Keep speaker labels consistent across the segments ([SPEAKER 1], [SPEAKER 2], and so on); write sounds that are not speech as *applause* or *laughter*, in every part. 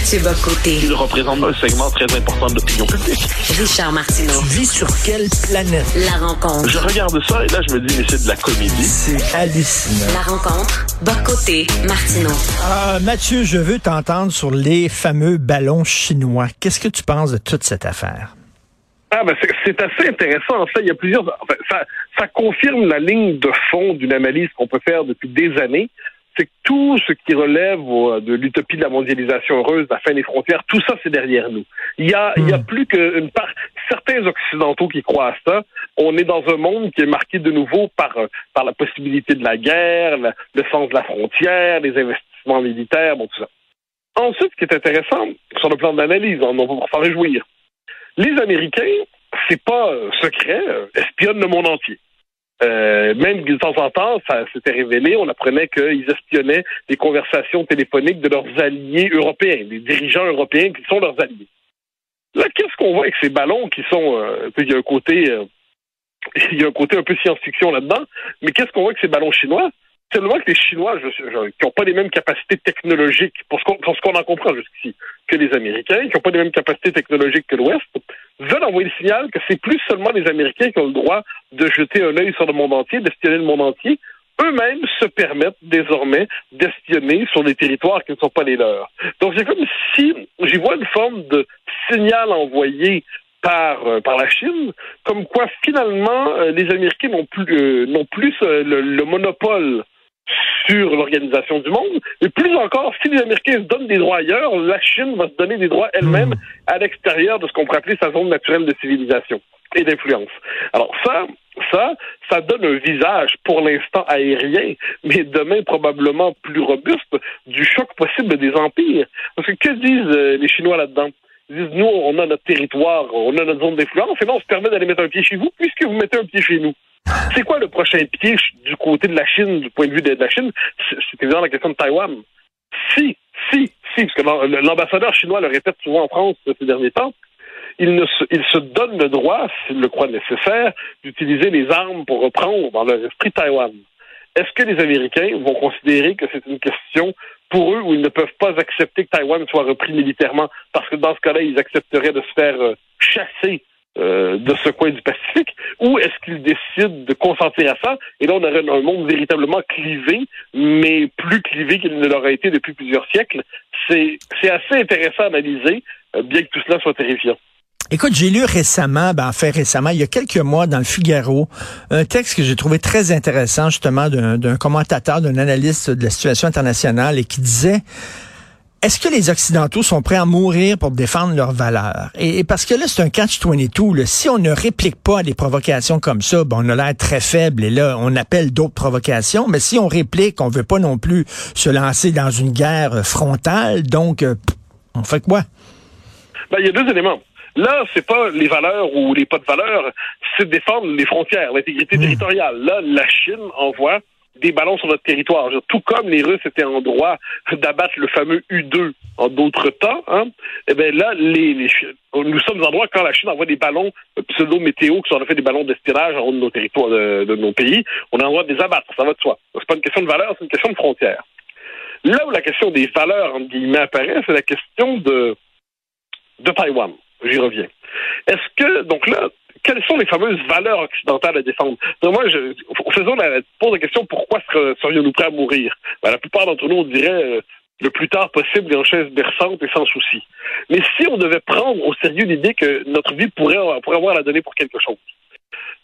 [SPEAKER 1] Mathieu Bocoté.
[SPEAKER 2] Il représente un segment très important de l'opinion publique.
[SPEAKER 1] Richard Martineau.
[SPEAKER 3] Tu vis sur quelle planète?
[SPEAKER 1] La rencontre.
[SPEAKER 2] Je regarde ça et là, je me dis, mais c'est de la comédie.
[SPEAKER 3] C'est hallucinant.
[SPEAKER 1] La rencontre. Bocoté. Martineau.
[SPEAKER 3] Ah, Mathieu, je veux t'entendre sur les fameux ballons chinois. Qu'est-ce que tu penses de toute cette affaire?
[SPEAKER 4] Ah ben c'est- assez intéressant. En fait, il y a plusieurs. enfin, ça, ça confirme la ligne de fond d'une analyse qu'on peut faire depuis des années. C'est que tout ce qui relève euh, de l'utopie de la mondialisation heureuse, de la fin des frontières, tout ça c'est derrière nous. Il y a, il y a plus qu'une part. Certains occidentaux qui croient à ça. On est dans un monde qui est marqué de nouveau par euh, par la possibilité de la guerre, la- le sens de la frontière, les investissements militaires, bon tout ça. Ensuite, ce qui est intéressant sur le plan de l'analyse, on va s'en réjouir les Américains, c'est pas euh, secret, espionnent le monde entier. Euh, même de temps en temps, ça s'était révélé, on apprenait qu'ils espionnaient les conversations téléphoniques de leurs alliés européens, des dirigeants européens qui sont leurs alliés. Là, qu'est-ce qu'on voit avec ces ballons qui sont, euh, il y a un côté, euh, *laughs* il y a un côté un peu science-fiction là-dedans, mais qu'est-ce qu'on voit avec ces ballons chinois? Seulement que les Chinois, je, qui n'ont pas les mêmes capacités technologiques, pour ce qu'on en comprend jusqu'ici, que les Américains, qui n'ont pas les mêmes capacités technologiques que l'Ouest, veulent envoyer le signal que c'est plus seulement les Américains qui ont le droit de jeter un œil sur le monde entier, d'espionner le monde entier. Eux-mêmes se permettent désormais d'espionner sur des territoires qui ne sont pas les leurs. Donc c'est comme si j'y vois une forme de signal envoyé par euh, par la Chine, comme quoi finalement euh, les Américains n'ont plus euh, n'ont plus le monopole sur l'organisation du monde, et plus encore, si les Américains se donnent des droits ailleurs, la Chine va se donner des droits elle-même à l'extérieur de ce qu'on pourrait appeler sa zone naturelle de civilisation et d'influence. Alors ça, ça, ça donne un visage pour l'instant aérien, mais demain probablement plus robuste du choc possible des empires. Parce que que disent euh, les Chinois là-dedans? Ils disent, nous, on a notre territoire, on a notre zone d'influence, et là, on se permet d'aller mettre un pied chez vous, puisque vous mettez un pied chez nous. C'est quoi le prochain pied du côté de la Chine, du point de vue de, la Chine? C'est évidemment la question de Taïwan. Si, si, si, parce que l'am- l'ambassadeur chinois le répète souvent en France ces derniers temps, il, se, il se donne le droit, s'il le croit nécessaire, d'utiliser les armes pour reprendre dans leur esprit Taïwan. Est-ce que les Américains vont considérer que c'est une question pour eux où ils ne peuvent pas accepter que Taïwan soit repris militairement? Parce que dans ce cas-là, ils accepteraient de se faire euh, chasser euh, de ce coin du Pacifique *laughs* ou est-ce qu'ils décident de consentir à ça? Et là on aurait un monde véritablement clivé mais plus clivé qu'il ne l'aurait été depuis plusieurs siècles. C'est assez intéressant à analyser euh, bien que tout cela soit terrifiant.
[SPEAKER 3] Écoute, j'ai lu récemment, ben, en fait récemment, il y a quelques mois dans le Figaro, un texte que j'ai trouvé très intéressant justement d'un commentateur, d'un analyste de la situation internationale et qui disait est-ce que les Occidentaux sont prêts à mourir pour défendre leurs valeurs? Et, et parce que là, c'est un catch-22. là. Si on ne réplique pas à des provocations comme ça, ben, on a l'air très faible et là, on appelle d'autres provocations. Mais si on réplique, on veut pas non plus se lancer dans une guerre frontale. Donc, euh, pff, on fait quoi?
[SPEAKER 4] Ben, il y a deux éléments. Là, c'est pas les valeurs ou les pas de valeurs, c'est défendre les frontières, l'intégrité territoriale. Là, la Chine envoie des ballons sur notre territoire. Tout comme les Russes étaient en droit d'abattre le fameux U-2 en d'autres temps, hein, eh bien là, les, nous sommes en droit quand la Chine envoie des ballons euh, pseudo-météo, qui sont en fait des ballons d'espionnage en haut de nos territoires, de, de nos pays, on a le droit de les abattre, ça va de soi. C'est pas une question de valeur, c'est une question de frontière. Là où la question des valeurs, entre guillemets, apparaît, c'est la question de, de Taïwan. J'y reviens. Est-ce que, donc là, quelles sont les fameuses valeurs occidentales à défendre? Donc moi, je, faisons la, pose la question pourquoi serions-nous prêts à mourir? Ben, la plupart d'entre nous, on dirait euh, le plus tard possible et en chaise berçante et sans souci. Mais si on devait prendre au sérieux l'idée que notre vie pourrait, pourrait avoir à la donner pour quelque chose,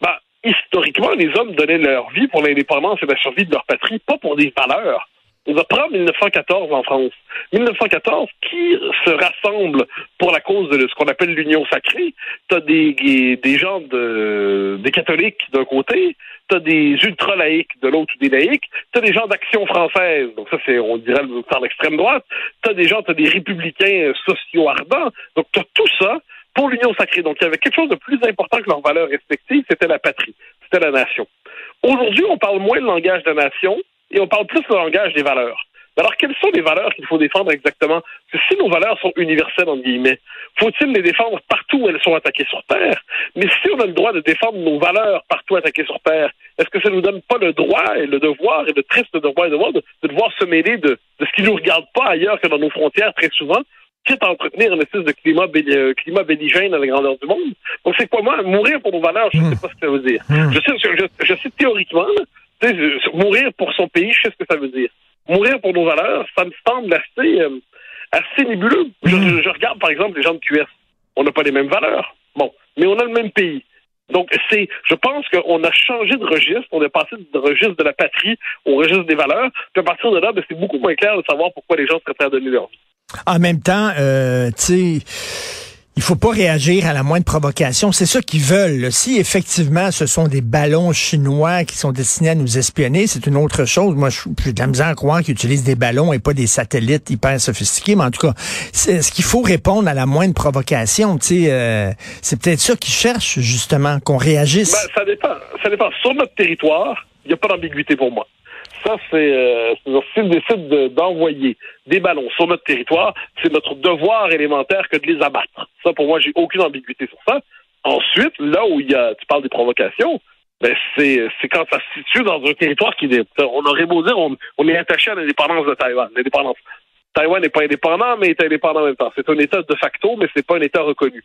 [SPEAKER 4] ben, historiquement, les hommes donnaient leur vie pour l'indépendance et la survie de leur patrie, pas pour des valeurs. On va prendre 1914 en France. 1914, qui se rassemble pour la cause de ce qu'on appelle l'union sacrée? T'as des, des gens de, des catholiques d'un côté, t'as des ultra-laïcs de l'autre ou des laïcs, t'as des gens d'action française, donc ça c'est, on dirait, par l'extrême droite, t'as des gens, t'as des républicains sociaux ardents, donc t'as tout ça pour l'union sacrée. Donc il y avait quelque chose de plus important que leurs valeurs respectives, c'était la patrie, c'était la nation. Aujourd'hui, on parle moins le langage de nation, et on parle plus le langage des valeurs. Alors, quelles sont les valeurs qu'il faut défendre exactement? Parce que si nos valeurs sont universelles, entre guillemets, faut-il les défendre partout où elles sont attaquées sur Terre? Mais si on a le droit de défendre nos valeurs partout attaquées sur Terre, est-ce que ça nous donne pas le droit et le devoir, et le triste devoir et devoir, de, de devoir se mêler de, de ce qui nous regarde pas ailleurs que dans nos frontières très souvent, quitte à entretenir une espèce de climat, euh, climat belligène à la grandeur du monde? Donc, c'est quoi, moi, mourir pour nos valeurs, je ne sais pas ce que ça veut dire. Hmm. Je sais, je, je sais théoriquement, mourir pour son pays, je sais ce que ça veut dire. Mourir pour nos valeurs, ça me semble assez, euh, assez nébuleux. Mm. Je, regarde, par exemple, les gens de QS. On n'a pas les mêmes valeurs. Bon, mais on a le même pays. Donc, c'est, je pense qu'on a changé de registre, on est passé du registre de la patrie au registre des valeurs. Puis à partir de là, ben, c'est beaucoup moins clair de savoir pourquoi les gens seraient prêts à donner leur vie.
[SPEAKER 3] En même temps, euh, tu sais il faut pas réagir à la moindre provocation. C'est ça qu'ils veulent. Si effectivement ce sont des ballons chinois qui sont destinés à nous espionner, c'est une autre chose. Moi, je suis de la misère à croire qu'ils utilisent des ballons et pas des satellites hyper sophistiqués. Mais en tout cas, c'est ce qu'il faut répondre à la moindre provocation? Euh, c'est peut-être ça qu'ils cherchent justement, qu'on réagisse.
[SPEAKER 4] Ben, ça dépend. Ça dépend. Sur notre territoire, il n'y a pas d'ambiguïté pour moi ça, c'est euh, s'ils décident d'envoyer des ballons sur notre territoire, c'est notre devoir élémentaire que de les abattre. Ça, pour moi, j'ai aucune ambiguïté sur ça. Ensuite, là où il y a, tu parles des provocations, ben c'est quand ça se situe dans un territoire qui est, on aurait beau dire, on, est attaché à l'indépendance de Taïwan. L'indépendance. Taïwan n'est pas indépendant, mais est indépendant en même temps. C'est un État de facto, mais c'est pas un État reconnu.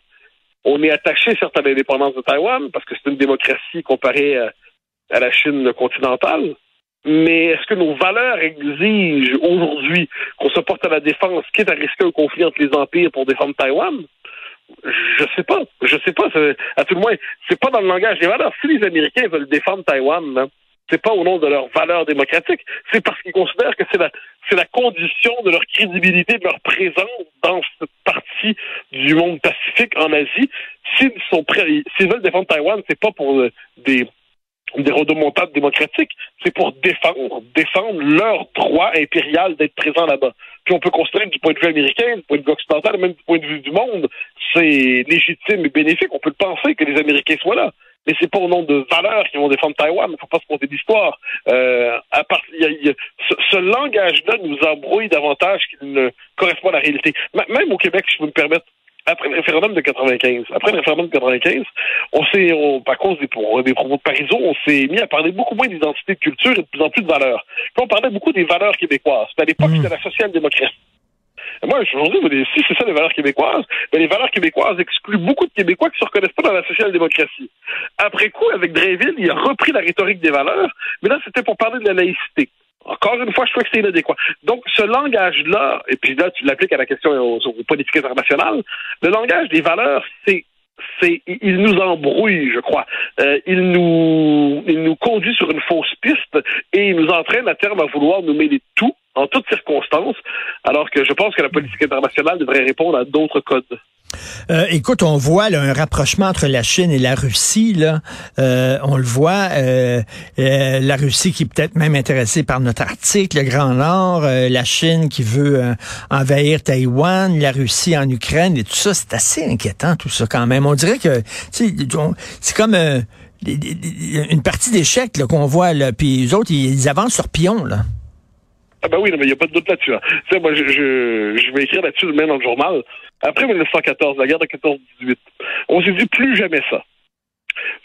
[SPEAKER 4] On est attaché certes à l'indépendance de Taïwan parce que c'est une démocratie comparée à la Chine continentale. Mais est-ce que nos valeurs exigent aujourd'hui qu'on se porte à la défense, quitte à risquer un conflit entre les empires pour défendre Taïwan? Je sais pas. Je sais pas. À tout le moins, c'est pas dans le langage des valeurs. Si les Américains veulent défendre Taïwan, c'est pas au nom de leurs valeurs démocratiques, c'est parce qu'ils considèrent que c'est la, condition de leur crédibilité, de leur présence dans cette partie du monde pacifique en Asie. S'ils sont prêts, s'ils veulent défendre Taïwan, c'est pas pour des des rodomontades démocratiques, c'est pour défendre, défendre leur droit impérial d'être présent là-bas. Puis on peut considérer du point de vue américain, du point de vue occidental, même du point de vue du monde, c'est légitime et bénéfique. On peut penser que les Américains soient là. Mais c'est pas au nom de valeurs qu'ils vont défendre Taïwan. Il ne faut pas se compter d'histoire. Euh, ce, ce langage-là nous embrouille davantage qu'il ne correspond à la réalité. même au Québec, si je peux me permettre, après le référendum de 95, après le référendum de 95, on s'est, à cause des, des propos de Parizeau, on s'est mis à parler beaucoup moins d'identité de culture et de plus en plus de valeurs. Puis on parlait beaucoup des valeurs québécoises. Puis à l'époque, mmh. c'était la social-démocratie. Moi, aujourd'hui, si c'est ça les valeurs québécoises, mais les valeurs québécoises excluent beaucoup de Québécois qui ne se reconnaissent pas dans la social-démocratie. Après coup, avec Dreyville, il a repris la rhétorique des valeurs, mais là, c'était pour parler de la laïcité. Encore une fois, je trouve que c'est inadéquat. Donc, ce langage-là, et puis là, tu l'appliques à la question aux, politiques internationales, le langage des valeurs, c'est c'est il nous embrouille, je crois. Euh, il nous il nous conduit sur une fausse piste et il nous entraîne à terme à vouloir nous mêler tout en toutes circonstances, alors que je pense que la politique internationale devrait répondre à d'autres codes.
[SPEAKER 3] Euh, écoute, on voit un rapprochement entre la Chine et la Russie. Là. Euh, on le voit, euh, la Russie qui est peut-être même intéressée par notre Arctique, le Grand Nord, la Chine qui veut envahir Taïwan, la Russie en Ukraine et tout ça. C'est assez inquiétant tout ça quand même. On dirait que c'est comme une partie d'échec qu'on voit là, puis les autres ils, avancent sur pion là.
[SPEAKER 4] Ah ben oui, mais il n'y a pas de doute là-dessus. Hein. Moi, je, je, je vais écrire là-dessus demain dans le journal. Après 1914, la guerre de 14-18, on s'est dit plus jamais ça.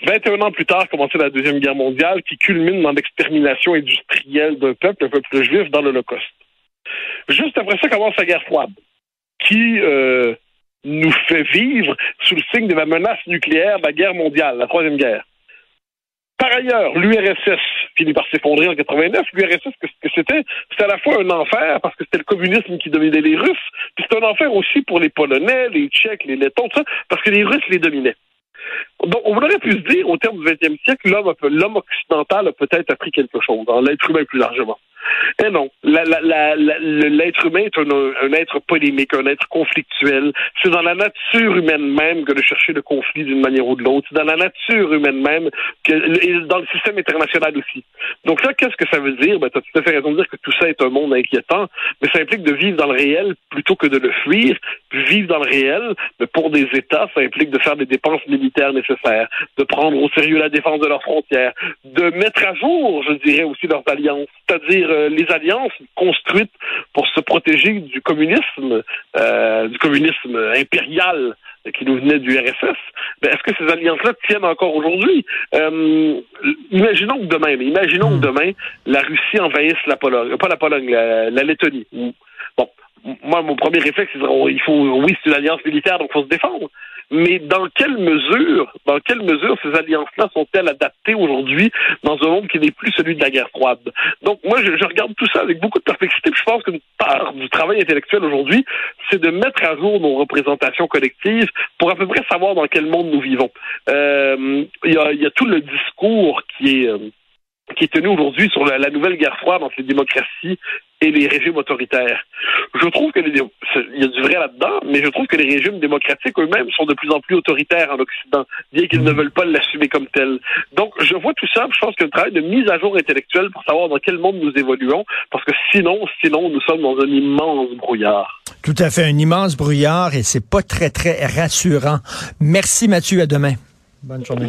[SPEAKER 4] 21 ans plus tard, commençait la Deuxième Guerre mondiale qui culmine dans l'extermination industrielle d'un peuple, un peuple juif, dans l'Holocauste. Juste après ça commence la guerre froide, qui, euh, nous fait vivre sous le signe de la menace nucléaire de la guerre mondiale, la troisième guerre. Par ailleurs, l'URSS finit par s'effondrer en 89. L'URSS, ce que c'était, c'était à la fois un enfer parce que c'était le communisme qui dominait les Russes, puis c'était un enfer aussi pour les Polonais, les Tchèques, les Lettons, tout ça, parce que les Russes les dominaient. Donc, on aurait pu se dire, au terme du 20e siècle, l'homme, occidental a peut-être appris quelque chose, dans l'être humain plus largement. Eh non, l'être humain est un, être polémique, un être conflictuel. C'est dans la nature humaine même que de chercher le conflit d'une manière ou de l'autre. C'est dans la nature humaine même que, et dans le système international aussi. Donc ça, qu'est-ce que ça veut dire? Ben, tu as tout à fait raison de dire que tout ça est un monde inquiétant, mais ça implique de vivre dans le réel plutôt que de le fuir. Vivre dans le réel, mais pour des États, ça implique de faire des dépenses militaires nécessaires, de prendre au sérieux la défense de leurs frontières, de mettre à jour, je dirais aussi, leurs alliances, c'est-à-dire euh, les alliances construites pour se protéger du communisme, euh, du communisme impérial qui nous venait du RSS, ben, est-ce que ces alliances-là tiennent encore aujourd'hui? Euh, imaginons que demain, imaginons que hmm. demain, la Russie envahisse la Pologne, pas la Pologne, la, Lettonie. Bon, moi, mon premier réflexe, c'est il faut, oui, c'est une alliance militaire, donc il faut se défendre mais dans quelle mesure, dans quelle mesure ces alliances-là sont-elles adaptées aujourd'hui dans un monde qui n'est plus celui de la guerre froide? Donc, moi, je, regarde tout ça avec beaucoup de perplexité, je pense qu'une part du travail intellectuel aujourd'hui, c'est de mettre à jour nos représentations collectives pour à peu près savoir dans quel monde nous vivons. Euh, il y, a, tout le discours qui est... Euh, tenu aujourd'hui sur la, nouvelle guerre froide entre les démocraties et les régimes autoritaires. Je trouve que il y a du vrai là-dedans, mais je trouve que les régimes démocratiques eux-mêmes sont de plus en plus autoritaires en Occident, bien qu'ils ne veulent pas l'assumer comme tel. Donc, je vois tout ça, je pense qu'il y a un travail de mise à jour intellectuelle pour savoir dans quel monde nous évoluons, parce que sinon, sinon, nous sommes dans un immense brouillard.
[SPEAKER 3] Tout à fait, un immense brouillard, et c'est pas très, très rassurant. Merci Mathieu, à demain. Bonne journée.